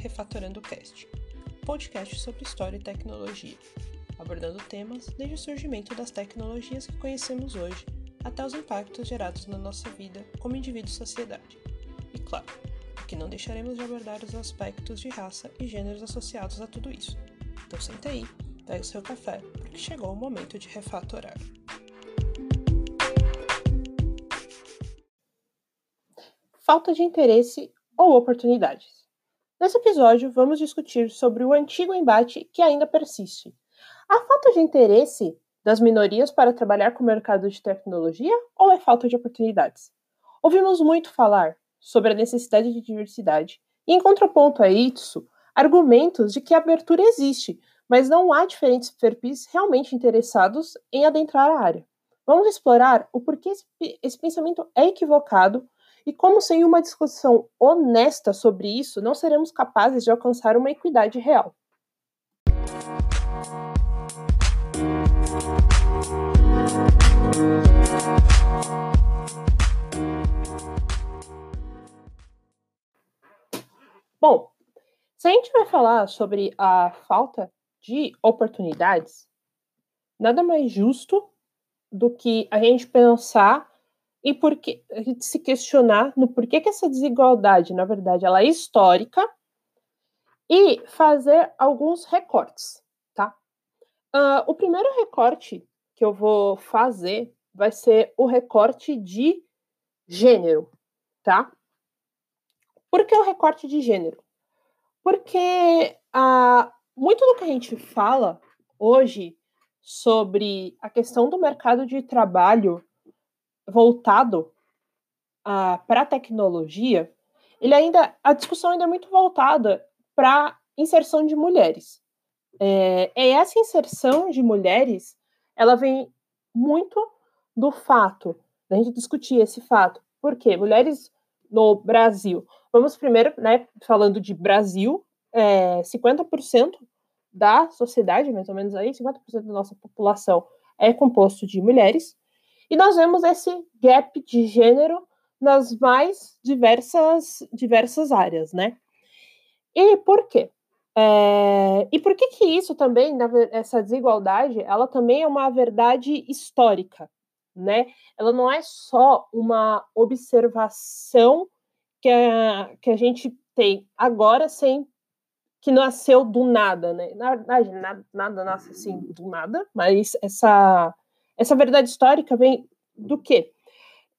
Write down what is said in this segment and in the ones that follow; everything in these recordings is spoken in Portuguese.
Refatorando Cast, podcast sobre história e tecnologia, abordando temas desde o surgimento das tecnologias que conhecemos hoje até os impactos gerados na nossa vida como indivíduo e sociedade. E claro, que não deixaremos de abordar os aspectos de raça e gêneros associados a tudo isso. Então senta aí, pega o seu café, porque chegou o momento de refatorar. Falta de interesse ou oportunidades. Nesse episódio, vamos discutir sobre o antigo embate que ainda persiste. A falta de interesse das minorias para trabalhar com o mercado de tecnologia ou é falta de oportunidades? Ouvimos muito falar sobre a necessidade de diversidade e, em contraponto a isso, argumentos de que a abertura existe, mas não há diferentes perfis realmente interessados em adentrar a área. Vamos explorar o porquê esse pensamento é equivocado e como, sem uma discussão honesta sobre isso, não seremos capazes de alcançar uma equidade real. Bom, se a gente vai falar sobre a falta de oportunidades, nada mais justo do que a gente pensar e porque a gente se questionar no porquê que essa desigualdade, na verdade, ela é histórica e fazer alguns recortes, tá? Uh, o primeiro recorte que eu vou fazer vai ser o recorte de gênero, tá? Por que o recorte de gênero? Porque uh, muito do que a gente fala hoje sobre a questão do mercado de trabalho voltado uh, para a tecnologia, ele ainda a discussão ainda é muito voltada para inserção de mulheres. É, essa inserção de mulheres, ela vem muito do fato, da gente discutir esse fato, porque mulheres no Brasil, vamos primeiro, né, falando de Brasil, é, 50% da sociedade, mais ou menos aí, 50% da nossa população é composto de mulheres, e nós vemos esse gap de gênero nas mais diversas, diversas áreas, né? E por quê? É, e por que que isso também, essa desigualdade, ela também é uma verdade histórica, né? Ela não é só uma observação que a, que a gente tem agora sem que nasceu do nada, né? Na verdade, nada, nada nasce assim do nada, mas essa essa verdade histórica vem do quê?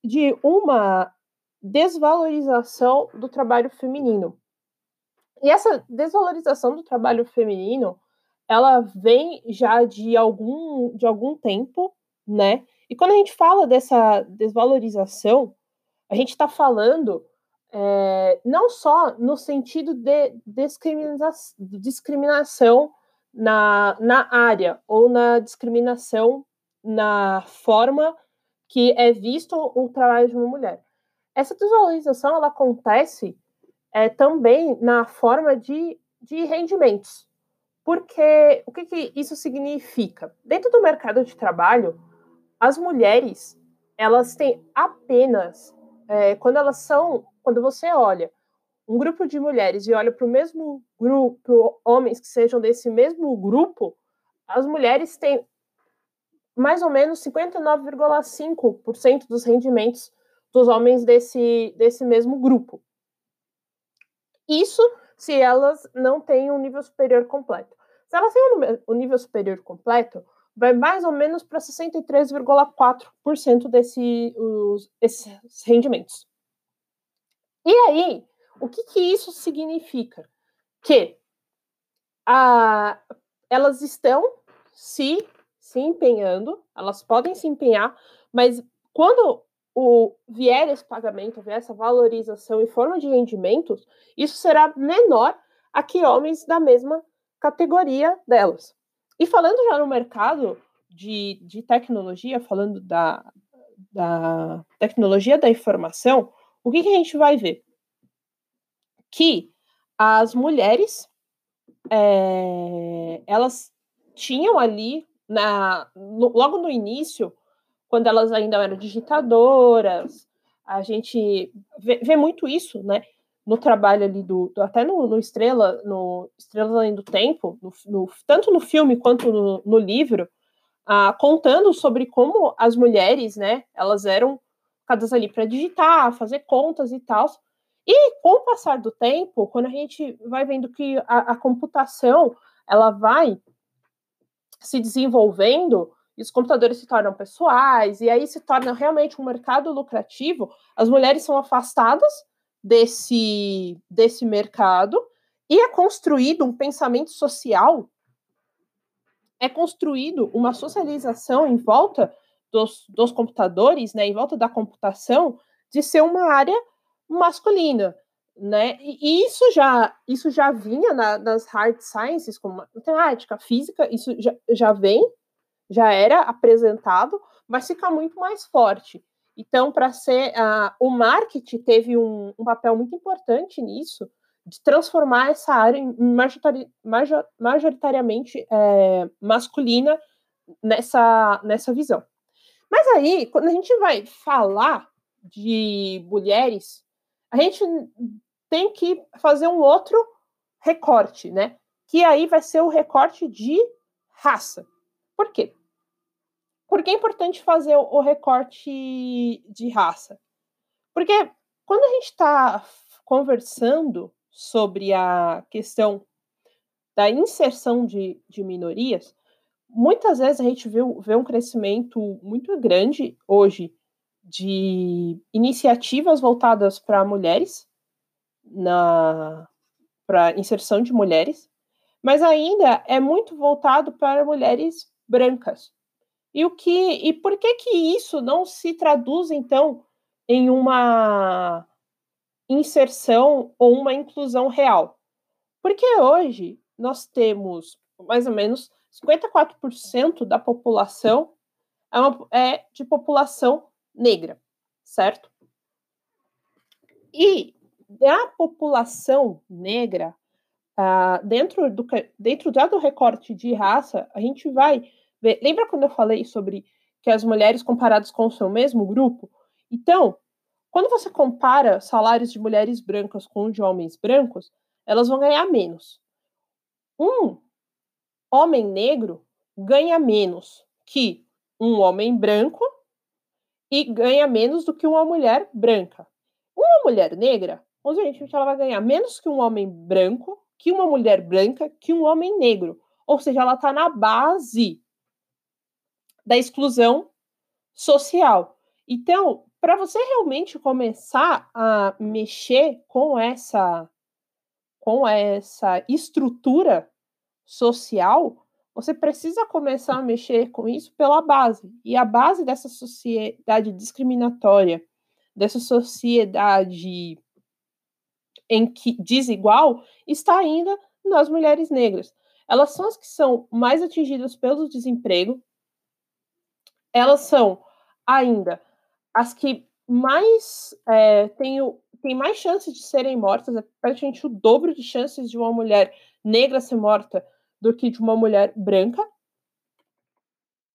De uma desvalorização do trabalho feminino. E essa desvalorização do trabalho feminino, ela vem já de algum, de algum tempo, né? E quando a gente fala dessa desvalorização, a gente está falando é, não só no sentido de discrimina discriminação na, na área ou na discriminação na forma que é visto o trabalho de uma mulher. Essa desvalorização ela acontece é, também na forma de, de rendimentos. Porque o que, que isso significa? Dentro do mercado de trabalho, as mulheres elas têm apenas é, quando elas são, quando você olha um grupo de mulheres e olha para o mesmo grupo, homens que sejam desse mesmo grupo, as mulheres têm mais ou menos 59,5% dos rendimentos dos homens desse, desse mesmo grupo. Isso se elas não têm um nível superior completo. Se elas têm um nível superior completo, vai mais ou menos para 63,4% desse, desses rendimentos. E aí, o que, que isso significa? Que a, elas estão se se empenhando, elas podem se empenhar, mas quando o vier esse pagamento, vier essa valorização em forma de rendimentos, isso será menor a que homens da mesma categoria delas. E falando já no mercado de, de tecnologia, falando da, da tecnologia da informação, o que, que a gente vai ver? Que as mulheres, é, elas tinham ali na, no, logo no início, quando elas ainda eram digitadoras, a gente vê, vê muito isso, né? no trabalho ali do, do até no, no, Estrela, no Estrelas Além do Tempo, no, tanto no filme quanto no, livro, ah, contando sobre como as mulheres, né, elas eram cada ali para digitar, fazer contas e tal. E com o passar do tempo, quando a gente vai vendo que a, a computação ela vai se desenvolvendo, e os computadores se tornam pessoais, e aí se torna realmente um mercado lucrativo, as mulheres são afastadas desse, desse mercado e é construído um pensamento social, é construído uma socialização em volta dos, dos computadores, né, em volta da computação, de ser uma área masculina, né? E isso já isso já vinha na, nas hard sciences, como matemática, física, isso já, já vem, já era apresentado, mas fica muito mais forte. Então, para ser uh, o marketing teve um, um, papel muito importante nisso, de transformar essa área em majoritari, major, majoritariamente é, masculina nessa, nessa visão. Mas aí, quando a gente vai falar de mulheres, a gente tem que fazer um outro recorte, né? Que aí vai ser o recorte de raça. Por quê? Por que é importante fazer o recorte de raça? Porque quando a gente está conversando sobre a questão da inserção de, de minorias, muitas vezes a gente vê, vê um crescimento muito grande hoje de iniciativas voltadas para mulheres, na para inserção de mulheres, mas ainda é muito voltado para mulheres brancas. E o que e por que que isso não se traduz então em uma inserção ou uma inclusão real? Porque hoje nós temos mais ou menos 54% da população é, uma, é de população negra, certo? E da população negra, uh, dentro, do, dentro do recorte de raça, a gente vai ver. Lembra quando eu falei sobre que as mulheres comparadas com o seu mesmo grupo? Então, quando você compara salários de mulheres brancas com de homens brancos, elas vão ganhar menos. Um homem negro ganha menos que um homem branco e ganha menos do que uma mulher branca. Uma mulher negra, gente, ela vai ganhar menos que um homem branco, que uma mulher branca, que um homem negro. Ou seja, ela está na base da exclusão social. Então, para você realmente começar a mexer com essa com essa estrutura social, você precisa começar a mexer com isso pela base. E a base dessa sociedade discriminatória, dessa sociedade em que desigual, está ainda nas mulheres negras. Elas são as que são mais atingidas pelo desemprego. Elas são ainda as que mais é, têm, têm mais chances de serem mortas, é praticamente o dobro de chances de uma mulher negra ser morta do que de uma mulher branca.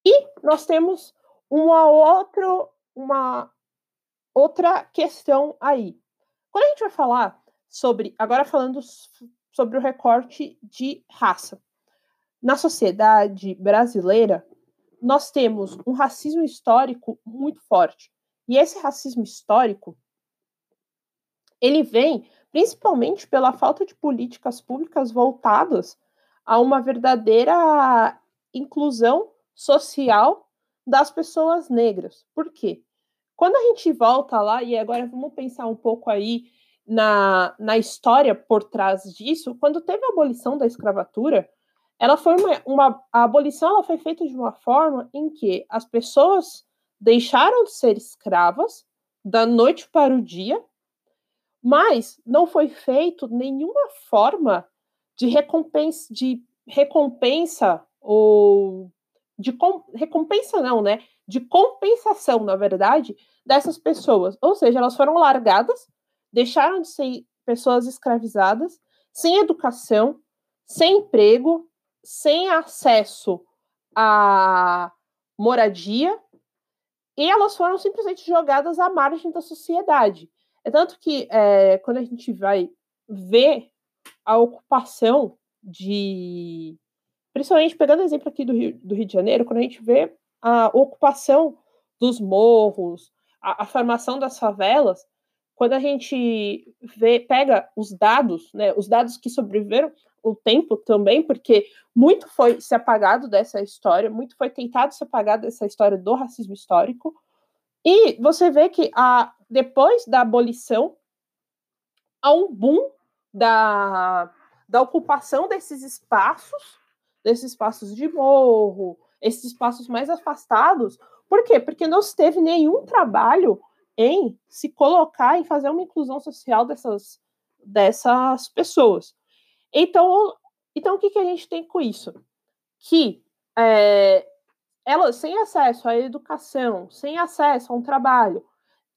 E nós temos uma outra, uma outra questão aí. Quando a gente vai falar sobre, agora falando sobre o recorte de raça. Na sociedade brasileira, nós temos um racismo histórico muito forte. E esse racismo histórico, ele vem principalmente pela falta de políticas públicas voltadas a uma verdadeira inclusão social das pessoas negras. Por quê? Quando a gente volta lá, e agora vamos pensar um pouco aí na, na história por trás disso, quando teve a abolição da escravatura, ela foi uma, uma a abolição ela foi feita de uma forma em que as pessoas deixaram de ser escravas da noite para o dia, mas não foi feito nenhuma forma de recompensa, de recompensa ou de com, recompensa não, né? De compensação, na verdade, dessas pessoas. Ou seja, elas foram largadas, deixaram de ser pessoas escravizadas, sem educação, sem emprego, sem acesso à moradia, e elas foram simplesmente jogadas à margem da sociedade. É tanto que é, quando a gente vai ver a ocupação de. Principalmente pegando exemplo aqui do Rio, do Rio de Janeiro, quando a gente vê a ocupação dos morros, a, a formação das favelas, quando a gente vê, pega os dados, né, os dados que sobreviveram o tempo também, porque muito foi se apagado dessa história, muito foi tentado se apagar dessa história do racismo histórico, e você vê que a, depois da abolição, há um boom da, da ocupação desses espaços, desses espaços de morro, esses espaços mais afastados. Por quê? Porque não se teve nenhum trabalho em se colocar, em fazer uma inclusão social dessas, dessas pessoas. Então, então o que, que a gente tem com isso? Que é, sem acesso à educação, sem acesso a um trabalho,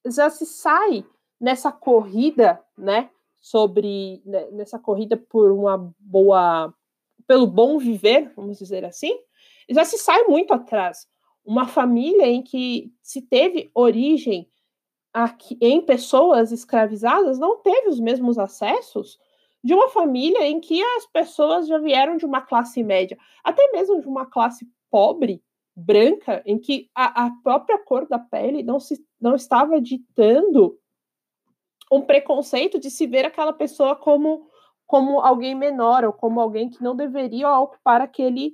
já se sai nessa corrida, né, sobre né, nessa corrida por uma boa, pelo bom viver, vamos dizer assim, já se sai muito atrás. Uma família em que se teve origem aqui, em pessoas escravizadas não teve os mesmos acessos de uma família em que as pessoas já vieram de uma classe média, até mesmo de uma classe pobre, branca, em que a, a própria cor da pele não, se, não estava ditando um preconceito de se ver aquela pessoa como, como alguém menor ou como alguém que não deveria ocupar aquele,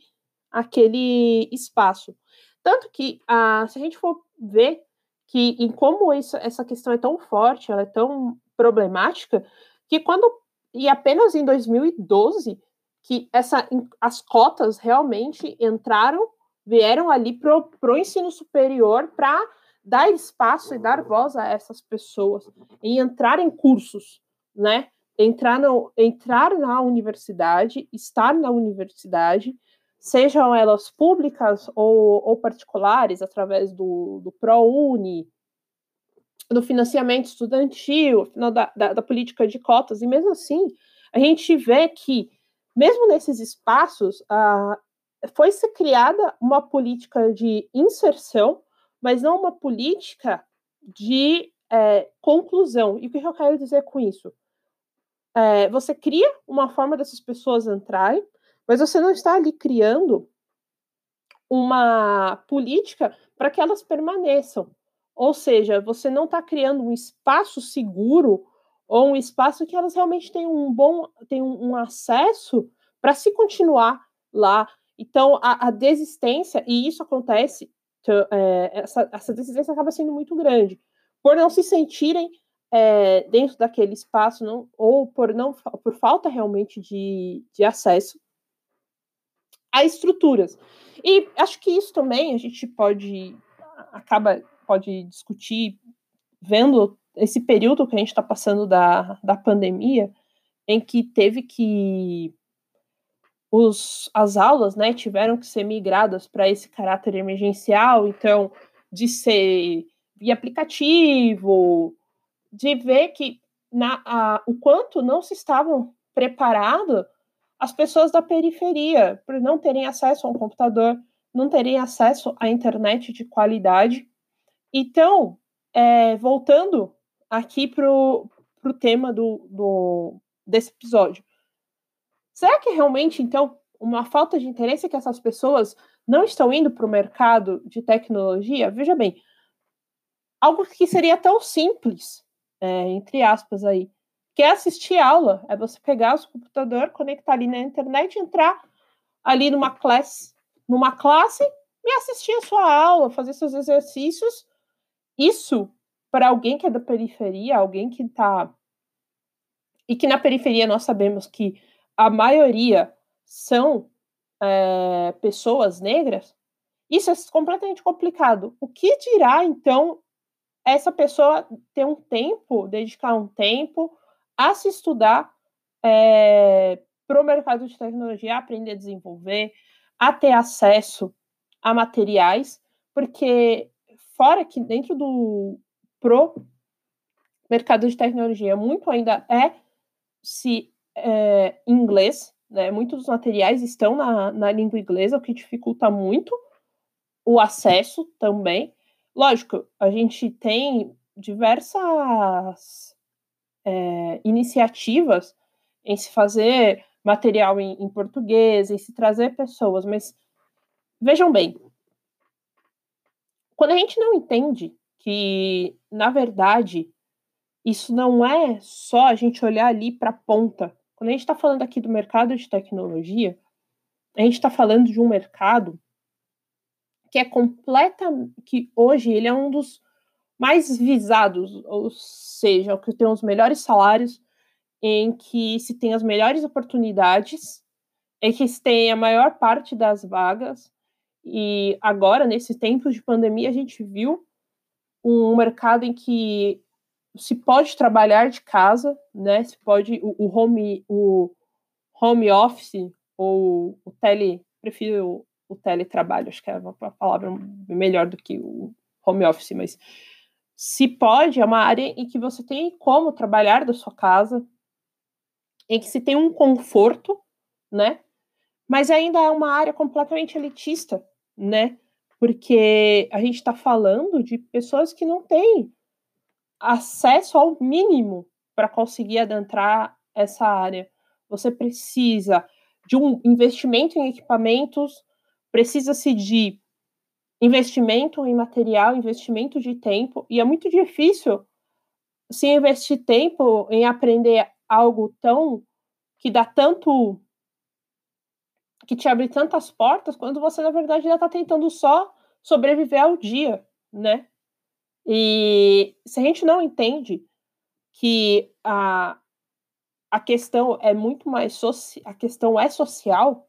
aquele espaço. Tanto que, ah, se a gente for ver que em como isso, essa questão é tão forte, ela é tão problemática, que quando e apenas em 2012 que essa, as cotas realmente entraram, vieram ali para o ensino superior para dar espaço e dar voz a essas pessoas e entrar em cursos, né? Entrar, no, entrar na universidade, estar na universidade, sejam elas públicas ou, ou particulares, através do, do ProUni, do financiamento estudantil, da, da, da política de cotas, e mesmo assim, a gente vê que, mesmo nesses espaços, ah, foi-se criada uma política de inserção, mas não uma política de é, conclusão. E o que eu quero dizer com isso? É, você cria uma forma dessas pessoas entrarem, mas você não está ali criando uma política para que elas permaneçam. Ou seja, você não está criando um espaço seguro ou um espaço que elas realmente tenham um bom tenham um acesso para se continuar lá. Então, a, a, desistência, e isso acontece, é, essa, essa desistência acaba sendo muito grande, por não se sentirem é, dentro daquele espaço, não, ou por, não, por falta realmente de, de acesso a estruturas. E acho que isso também a gente pode acaba pode discutir vendo esse período que a gente está passando da, da pandemia, em que teve que os, as aulas né, tiveram que ser migradas para esse caráter emergencial, então, de ser via aplicativo, de ver que na, a, o quanto não se estavam preparados as pessoas da periferia, por não terem acesso a um computador, não terem acesso à internet de qualidade. Então, é, voltando aqui para o tema do, do, desse episódio. Será que realmente, então, uma falta de interesse é que essas pessoas não estão indo para o mercado de tecnologia? Veja bem, algo que seria tão simples, é, entre aspas aí, que é assistir aula. É você pegar o seu computador, conectar ali na internet, entrar ali numa classe, numa classe e assistir a sua aula, fazer seus exercícios. Isso para alguém que é da periferia, alguém que está. E que na periferia nós sabemos que a maioria são é, pessoas negras, isso é completamente complicado. O que dirá, então, essa pessoa ter um tempo, dedicar um tempo a se estudar é, para o mercado de tecnologia, aprender a desenvolver, a ter acesso a materiais, porque fora que dentro do pro mercado de tecnologia muito ainda é se é, inglês, né? Muitos dos materiais estão na, na língua inglesa, o que dificulta muito o acesso também. Lógico, a gente tem diversas é, iniciativas em se fazer material em, em português, em se trazer pessoas, mas vejam bem, quando a gente não entende que, na verdade, isso não é só a gente olhar ali para a ponta. Quando a gente está falando aqui do mercado de tecnologia, a gente está falando de um mercado que é completa, que hoje ele é um dos mais visados, ou seja, o que tem os melhores salários, em que se tem as melhores oportunidades, em que se tem a maior parte das vagas, e agora, nesses tempos de pandemia, a gente viu um mercado em que se pode trabalhar de casa, né? Se pode o, o home o home office ou o tele, prefiro o, o teletrabalho, acho que é uma palavra melhor do que o home office, mas se pode, é uma área em que você tem como trabalhar da sua casa, em que se tem um conforto, né? Mas ainda é uma área completamente elitista, né? Porque a gente está falando de pessoas que não têm acesso ao mínimo para conseguir adentrar essa área. Você precisa de um investimento em equipamentos, precisa-se de investimento em material, investimento de tempo, e é muito difícil se investir tempo em aprender algo tão que dá tanto que te abre tantas portas quando você na verdade ainda está tentando só sobreviver ao dia, né? E se a gente não entende que a, a questão é muito mais a questão é social,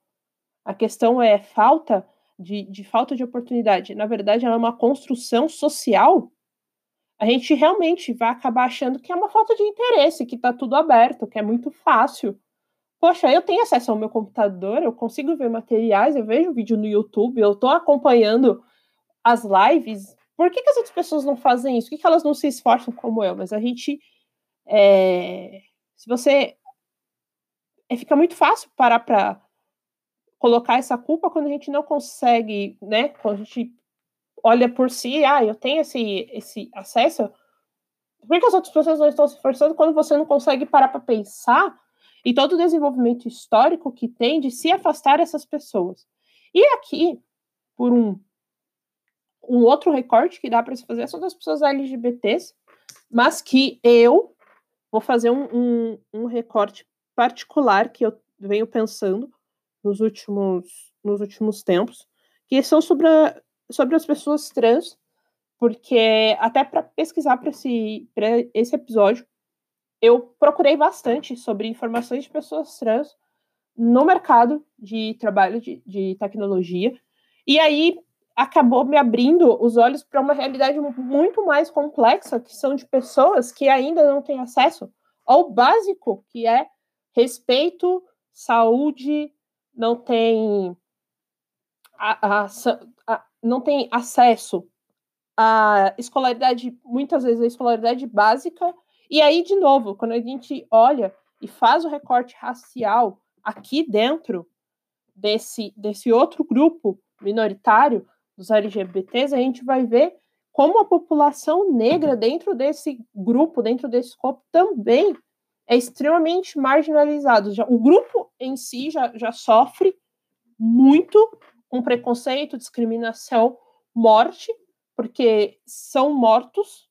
a questão é falta de, de falta de oportunidade, na verdade, ela é uma construção social, a gente realmente vai acabar achando que é uma falta de interesse, que está tudo aberto, que é muito fácil. Poxa, eu tenho acesso ao meu computador, eu consigo ver materiais, eu vejo vídeo no YouTube, eu estou acompanhando as lives. Por que, que, as outras pessoas não fazem isso? Por que, que elas não se esforçam como eu? Mas a gente. É... Se você. É, fica muito fácil parar para colocar essa culpa quando a gente não consegue, né? Quando a gente olha por si, ah, eu tenho esse, esse acesso. Por que as outras pessoas não estão se esforçando quando você não consegue parar para pensar e todo o desenvolvimento histórico que tem de se afastar essas pessoas? E aqui, por um, um outro recorte que dá para se fazer, são das pessoas LGBTs, mas que eu vou fazer um, um, um recorte particular que eu venho pensando nos últimos, nos últimos tempos, que são sobre, a, sobre as pessoas trans, porque até para pesquisar para esse, esse episódio, eu procurei bastante sobre informações de pessoas trans no mercado de trabalho de, de tecnologia, e aí acabou me abrindo os olhos para uma realidade muito mais complexa, que são de pessoas que ainda não têm acesso ao básico, que é respeito, saúde, não tem a, a, a, não tem acesso à escolaridade, muitas vezes a escolaridade básica, e aí, de novo, quando a gente olha e faz o recorte racial aqui dentro desse, desse outro grupo minoritário dos LGBTs, a gente vai ver como a população negra dentro desse grupo, dentro desse escopo, também é extremamente marginalizado. Já, o grupo em si já, já sofre muito com preconceito, discriminação, morte, porque são mortos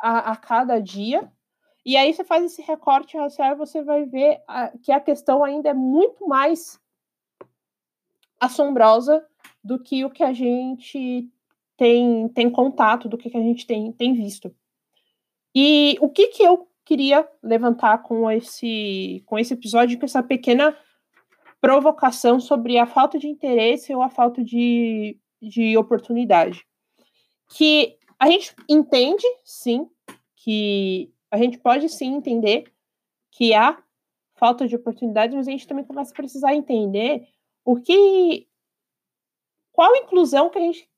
a, a cada dia. E aí você faz esse recorte racial e você vai ver a, que a questão ainda é muito mais assombrosa do que o que a gente tem, tem contato, do que, que a gente tem, tem visto. E o que, que eu queria levantar com esse, com esse episódio, com essa pequena provocação sobre a falta de interesse ou a falta de, de oportunidade. Que a gente entende, sim, que a gente pode sim entender que há falta de oportunidade, mas a gente também começa a precisar entender o que. Qual inclusão que a gente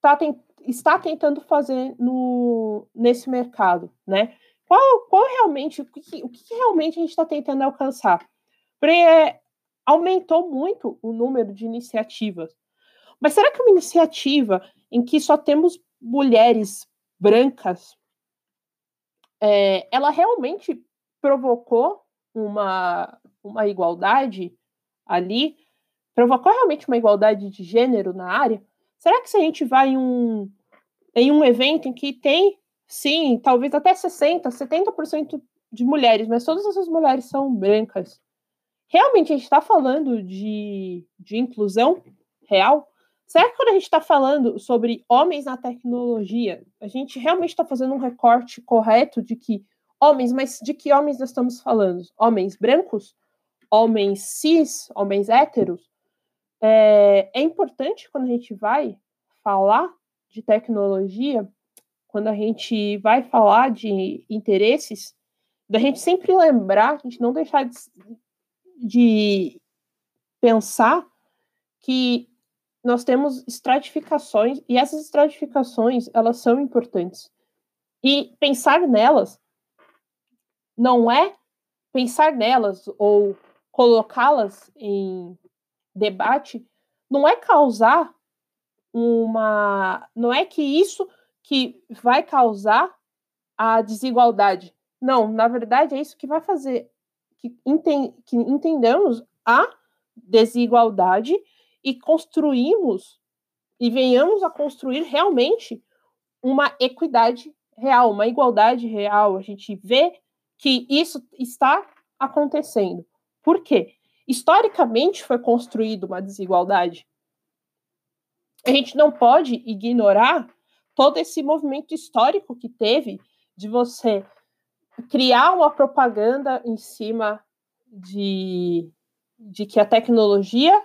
tá, está tentando fazer no, nesse mercado, né? Qual, qual realmente, o que, o que realmente a gente está tentando alcançar? Porque é, aumentou muito o número de iniciativas. Mas será que uma iniciativa em que só temos mulheres brancas, é, ela realmente provocou uma, uma igualdade ali, provocou realmente uma igualdade de gênero na área? Será que se a gente vai em um, em um evento em que tem, sim, talvez até 60%, 70% de mulheres, mas todas essas mulheres são brancas, realmente a gente está falando de, de inclusão real? Será que quando a gente está falando sobre homens na tecnologia, a gente realmente está fazendo um recorte correto de que homens, mas de que homens nós estamos falando? Homens brancos? Homens cis? Homens héteros? É, é importante quando a gente vai falar de tecnologia, quando a gente vai falar de interesses, da gente sempre lembrar, a gente não deixar de, de pensar que nós temos estratificações e essas estratificações elas são importantes. E pensar nelas não é pensar nelas ou colocá-las em debate não é causar uma não é que isso que vai causar a desigualdade não na verdade é isso que vai fazer que, enten, que entendamos a desigualdade e construímos e venhamos a construir realmente uma equidade real, uma igualdade real. A gente vê que isso está acontecendo. Por quê? Historicamente foi construída uma desigualdade. A gente não pode ignorar todo esse movimento histórico que teve de você criar uma propaganda em cima de, de que a tecnologia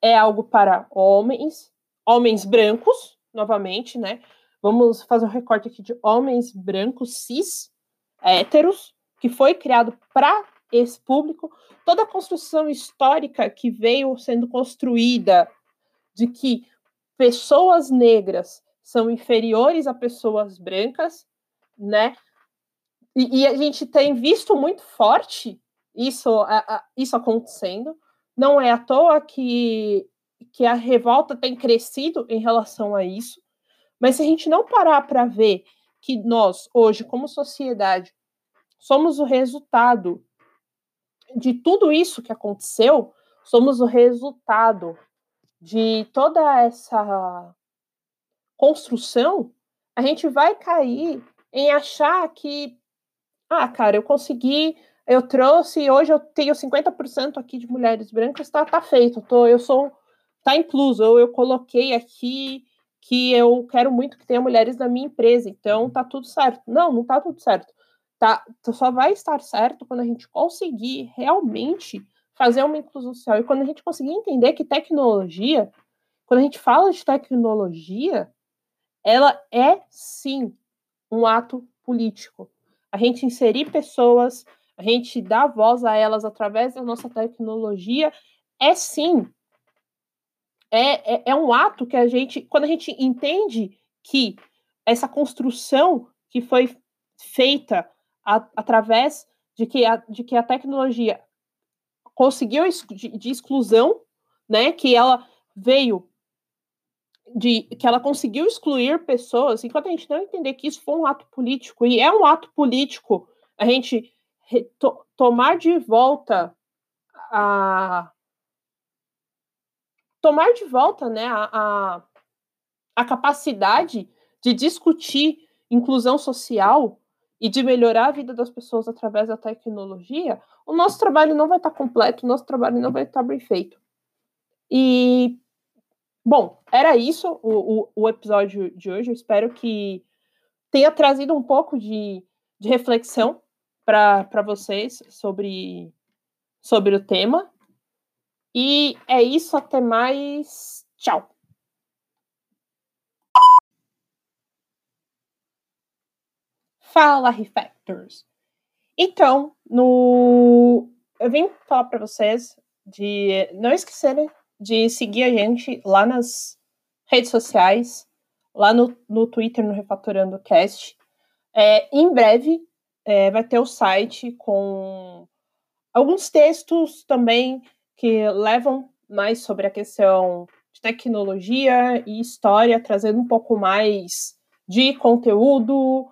é algo para homens, homens brancos, novamente, né? Vamos fazer um recorte aqui de homens brancos, cis, héteros, que foi criado para esse público. Toda a construção histórica que veio sendo construída de que pessoas negras são inferiores a pessoas brancas, né? E, e a gente tem visto muito forte isso, a, a, isso acontecendo. Não é à toa que, que a revolta tem crescido em relação a isso. Mas se a gente não parar para ver que nós, hoje, como sociedade, somos o resultado de tudo isso que aconteceu, somos o resultado de toda essa construção, a gente vai cair em achar que, ah, cara, eu consegui eu trouxe, hoje eu tenho 50% aqui de mulheres brancas, tá, tá feito, tô, eu sou, tá incluso, ou eu coloquei aqui que eu quero muito que tenha mulheres na minha empresa, então tá tudo certo. Não, não tá tudo certo. Tá, só vai estar certo quando a gente conseguir realmente fazer uma inclusão social e quando a gente conseguir entender que tecnologia, quando a gente fala de tecnologia, ela é sim um ato político. A gente inserir pessoas a gente dá voz a elas através da nossa tecnologia, é sim. É, é, é um ato que a gente, quando a gente entende que essa construção que foi feita a, através de que, a, de que a tecnologia conseguiu de, de exclusão, né, que ela veio de que ela conseguiu excluir pessoas, enquanto a gente não entender que isso foi um ato político, e é um ato político a gente to, tomar de volta a tomar de volta né, a, a, a capacidade de discutir inclusão social e de melhorar a vida das pessoas através da tecnologia, o nosso trabalho não vai estar completo, o nosso trabalho não vai estar bem feito. E, bom, era isso o, o, o episódio de hoje. Eu espero que tenha trazido um pouco de, de reflexão para vocês sobre, sobre o tema. E é isso, até mais. Tchau. Fala, Refactors. Então, no eu vim falar para vocês de não esquecerem de seguir a gente lá nas redes sociais, lá no, no Twitter, no Refatorando Cast. É, em breve é, vai ter o site com alguns textos também que levam mais sobre a questão de tecnologia e história, trazendo um pouco mais de conteúdo.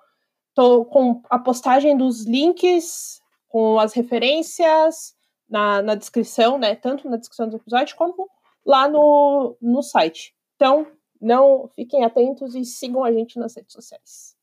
Tô com a postagem dos links com as referências na, na descrição, né? Tanto na descrição do episódio como lá no, no site. Então, não fiquem atentos e sigam a gente nas redes sociais.